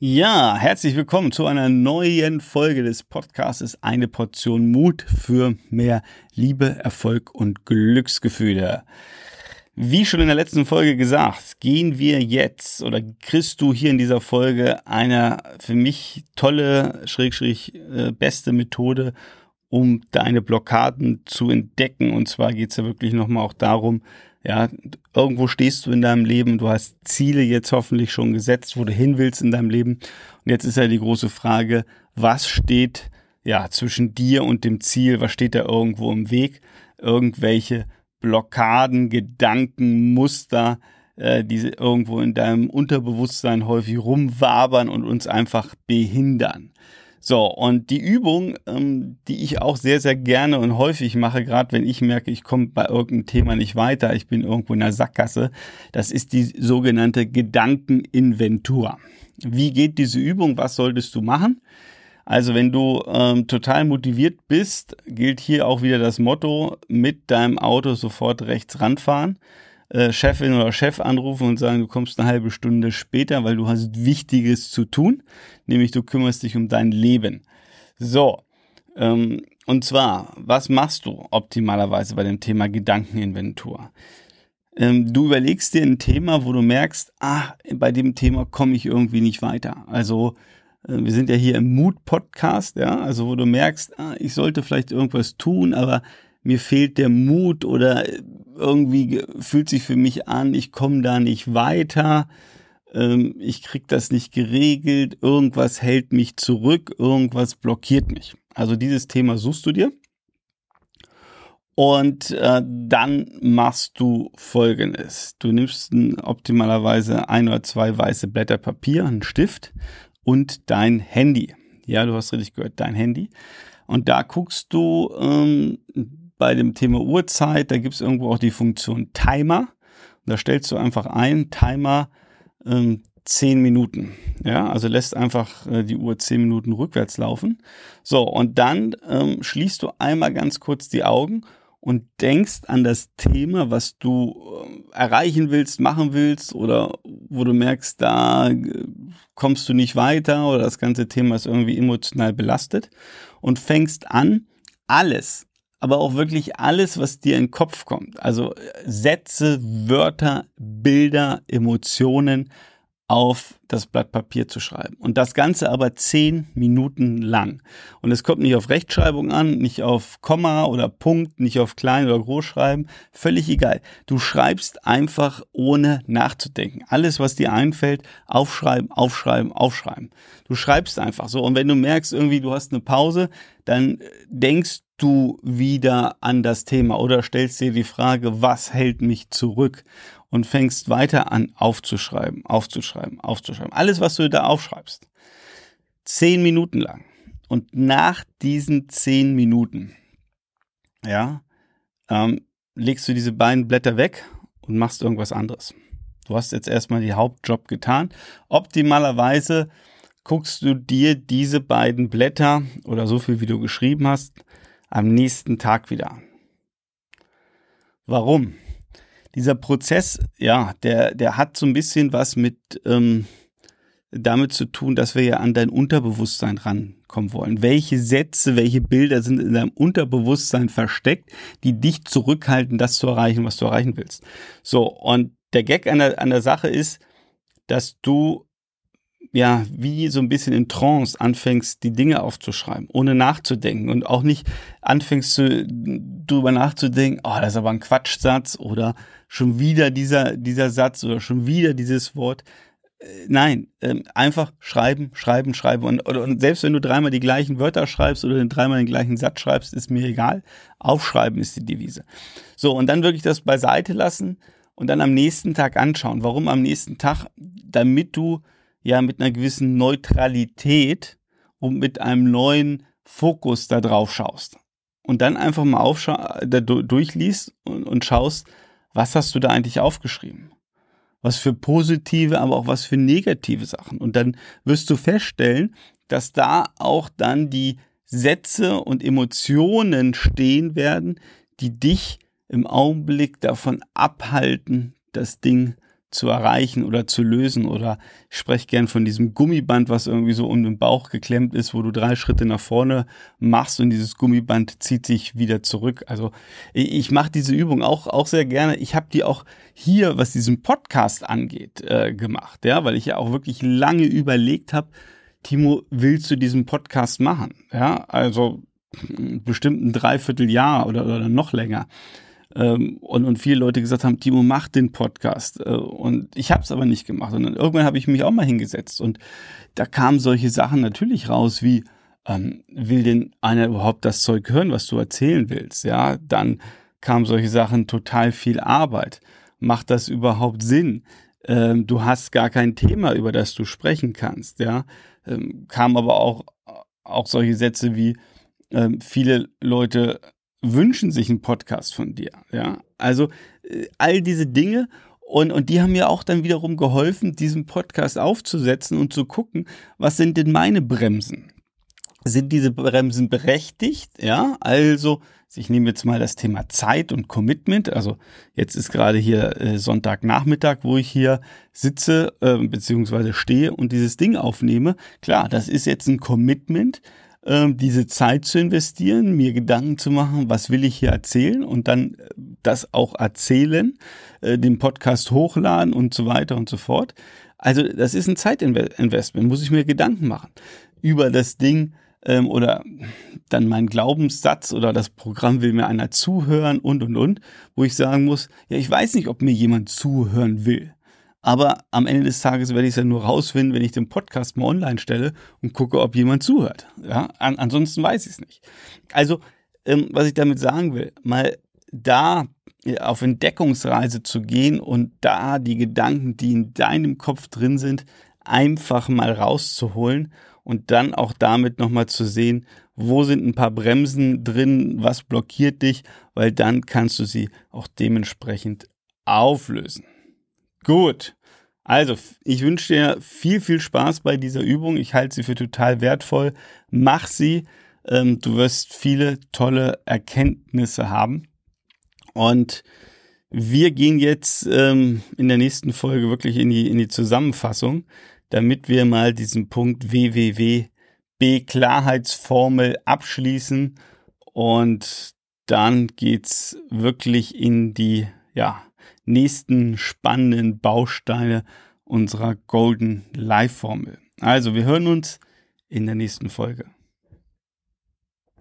Ja, herzlich willkommen zu einer neuen Folge des Podcasts Eine Portion Mut für mehr Liebe, Erfolg und Glücksgefühle. Wie schon in der letzten Folge gesagt, gehen wir jetzt oder kriegst du hier in dieser Folge eine für mich tolle, schräg, schräg, äh, beste Methode, um deine Blockaden zu entdecken. Und zwar geht es ja wirklich nochmal auch darum, ja, irgendwo stehst du in deinem Leben, du hast Ziele jetzt hoffentlich schon gesetzt, wo du hin willst in deinem Leben. Und jetzt ist ja die große Frage, was steht ja zwischen dir und dem Ziel? Was steht da irgendwo im Weg? Irgendwelche Blockaden, Gedanken, Muster, äh, die irgendwo in deinem Unterbewusstsein häufig rumwabern und uns einfach behindern. So, und die Übung, ähm, die ich auch sehr, sehr gerne und häufig mache, gerade wenn ich merke, ich komme bei irgendeinem Thema nicht weiter, ich bin irgendwo in der Sackgasse, das ist die sogenannte Gedankeninventur. Wie geht diese Übung? Was solltest du machen? Also wenn du ähm, total motiviert bist, gilt hier auch wieder das Motto, mit deinem Auto sofort rechts ranfahren. Äh, Chefin oder Chef anrufen und sagen, du kommst eine halbe Stunde später, weil du hast Wichtiges zu tun, nämlich du kümmerst dich um dein Leben. So, ähm, und zwar, was machst du optimalerweise bei dem Thema Gedankeninventur? Ähm, du überlegst dir ein Thema, wo du merkst, ah, bei dem Thema komme ich irgendwie nicht weiter. Also äh, wir sind ja hier im Mut-Podcast, ja, also wo du merkst, ah, ich sollte vielleicht irgendwas tun, aber mir fehlt der Mut oder irgendwie fühlt sich für mich an, ich komme da nicht weiter, ähm, ich krieg das nicht geregelt, irgendwas hält mich zurück, irgendwas blockiert mich. Also dieses Thema suchst du dir. Und äh, dann machst du folgendes. Du nimmst optimalerweise ein oder zwei weiße Blätter Papier, einen Stift und dein Handy. Ja, du hast richtig gehört, dein Handy. Und da guckst du ähm, bei dem Thema Uhrzeit, da gibt es irgendwo auch die Funktion Timer. Da stellst du einfach ein, Timer ähm, 10 Minuten. Ja, also lässt einfach äh, die Uhr 10 Minuten rückwärts laufen. So, und dann ähm, schließt du einmal ganz kurz die Augen und denkst an das Thema, was du äh, erreichen willst, machen willst oder wo du merkst, da äh, kommst du nicht weiter oder das ganze Thema ist irgendwie emotional belastet und fängst an, alles, aber auch wirklich alles, was dir in den Kopf kommt. Also äh, Sätze, Wörter, Bilder, Emotionen auf das Blatt Papier zu schreiben. Und das Ganze aber zehn Minuten lang. Und es kommt nicht auf Rechtschreibung an, nicht auf Komma oder Punkt, nicht auf Klein- oder Großschreiben. Völlig egal. Du schreibst einfach ohne nachzudenken. Alles, was dir einfällt, aufschreiben, aufschreiben, aufschreiben. Du schreibst einfach so. Und wenn du merkst, irgendwie du hast eine Pause, dann denkst du wieder an das Thema oder stellst dir die Frage, was hält mich zurück? Und fängst weiter an aufzuschreiben, aufzuschreiben, aufzuschreiben. Alles, was du da aufschreibst. Zehn Minuten lang. Und nach diesen zehn Minuten, ja, ähm, legst du diese beiden Blätter weg und machst irgendwas anderes. Du hast jetzt erstmal die Hauptjob getan. Optimalerweise guckst du dir diese beiden Blätter oder so viel, wie du geschrieben hast, am nächsten Tag wieder. Warum? Dieser Prozess, ja, der, der hat so ein bisschen was mit ähm, damit zu tun, dass wir ja an dein Unterbewusstsein rankommen wollen. Welche Sätze, welche Bilder sind in deinem Unterbewusstsein versteckt, die dich zurückhalten, das zu erreichen, was du erreichen willst. So, und der Gag an der, an der Sache ist, dass du ja, wie so ein bisschen in Trance anfängst, die Dinge aufzuschreiben, ohne nachzudenken und auch nicht anfängst zu, drüber nachzudenken, oh, das ist aber ein Quatschsatz oder schon wieder dieser, dieser Satz oder schon wieder dieses Wort. Äh, nein, ähm, einfach schreiben, schreiben, schreiben. Und, und selbst wenn du dreimal die gleichen Wörter schreibst oder dreimal den gleichen Satz schreibst, ist mir egal. Aufschreiben ist die Devise. So, und dann wirklich das beiseite lassen und dann am nächsten Tag anschauen. Warum am nächsten Tag? Damit du ja mit einer gewissen Neutralität und mit einem neuen Fokus da drauf schaust. Und dann einfach mal aufscha da durchliest und, und schaust, was hast du da eigentlich aufgeschrieben? Was für positive, aber auch was für negative Sachen. Und dann wirst du feststellen, dass da auch dann die Sätze und Emotionen stehen werden, die dich im Augenblick davon abhalten, das Ding zu erreichen oder zu lösen. Oder ich spreche gern von diesem Gummiband, was irgendwie so um den Bauch geklemmt ist, wo du drei Schritte nach vorne machst und dieses Gummiband zieht sich wieder zurück. Also ich, ich mache diese Übung auch, auch sehr gerne. Ich habe die auch hier, was diesen Podcast angeht, äh, gemacht, ja, weil ich ja auch wirklich lange überlegt habe, Timo, willst du diesen Podcast machen? Ja, also bestimmt ein Dreivierteljahr oder, oder noch länger. Ähm, und, und viele Leute gesagt haben, Timo, mach den Podcast. Äh, und ich habe es aber nicht gemacht. Und dann irgendwann habe ich mich auch mal hingesetzt. Und da kamen solche Sachen natürlich raus wie, ähm, will denn einer überhaupt das Zeug hören, was du erzählen willst? Ja, dann kamen solche Sachen, total viel Arbeit. Macht das überhaupt Sinn? Ähm, du hast gar kein Thema, über das du sprechen kannst. Ja, ähm, kam aber auch, auch solche Sätze wie, ähm, viele Leute wünschen sich einen Podcast von dir. Ja, also äh, all diese Dinge und, und die haben mir auch dann wiederum geholfen, diesen Podcast aufzusetzen und zu gucken, was sind denn meine Bremsen? Sind diese Bremsen berechtigt? Ja, also ich nehme jetzt mal das Thema Zeit und Commitment. Also jetzt ist gerade hier äh, Sonntagnachmittag, wo ich hier sitze äh, beziehungsweise stehe und dieses Ding aufnehme. Klar, das ist jetzt ein Commitment, diese Zeit zu investieren, mir Gedanken zu machen, was will ich hier erzählen und dann äh, das auch erzählen, äh, den Podcast hochladen und so weiter und so fort. Also das ist ein Zeitinvestment, muss ich mir Gedanken machen über das Ding ähm, oder dann mein Glaubenssatz oder das Programm will mir einer zuhören und und und, wo ich sagen muss, ja, ich weiß nicht, ob mir jemand zuhören will. Aber am Ende des Tages werde ich es ja nur rausfinden, wenn ich den Podcast mal online stelle und gucke, ob jemand zuhört. Ja, An ansonsten weiß ich es nicht. Also, ähm, was ich damit sagen will, mal da äh, auf Entdeckungsreise zu gehen und da die Gedanken, die in deinem Kopf drin sind, einfach mal rauszuholen und dann auch damit nochmal zu sehen, wo sind ein paar Bremsen drin, was blockiert dich, weil dann kannst du sie auch dementsprechend auflösen. Gut. Also, ich wünsche dir viel, viel Spaß bei dieser Übung. Ich halte sie für total wertvoll. Mach sie. Ähm, du wirst viele tolle Erkenntnisse haben. Und wir gehen jetzt ähm, in der nächsten Folge wirklich in die, in die Zusammenfassung, damit wir mal diesen Punkt www.b-Klarheitsformel abschließen. Und dann geht's wirklich in die, ja, nächsten spannenden Bausteine unserer Golden Life Formel. Also, wir hören uns in der nächsten Folge.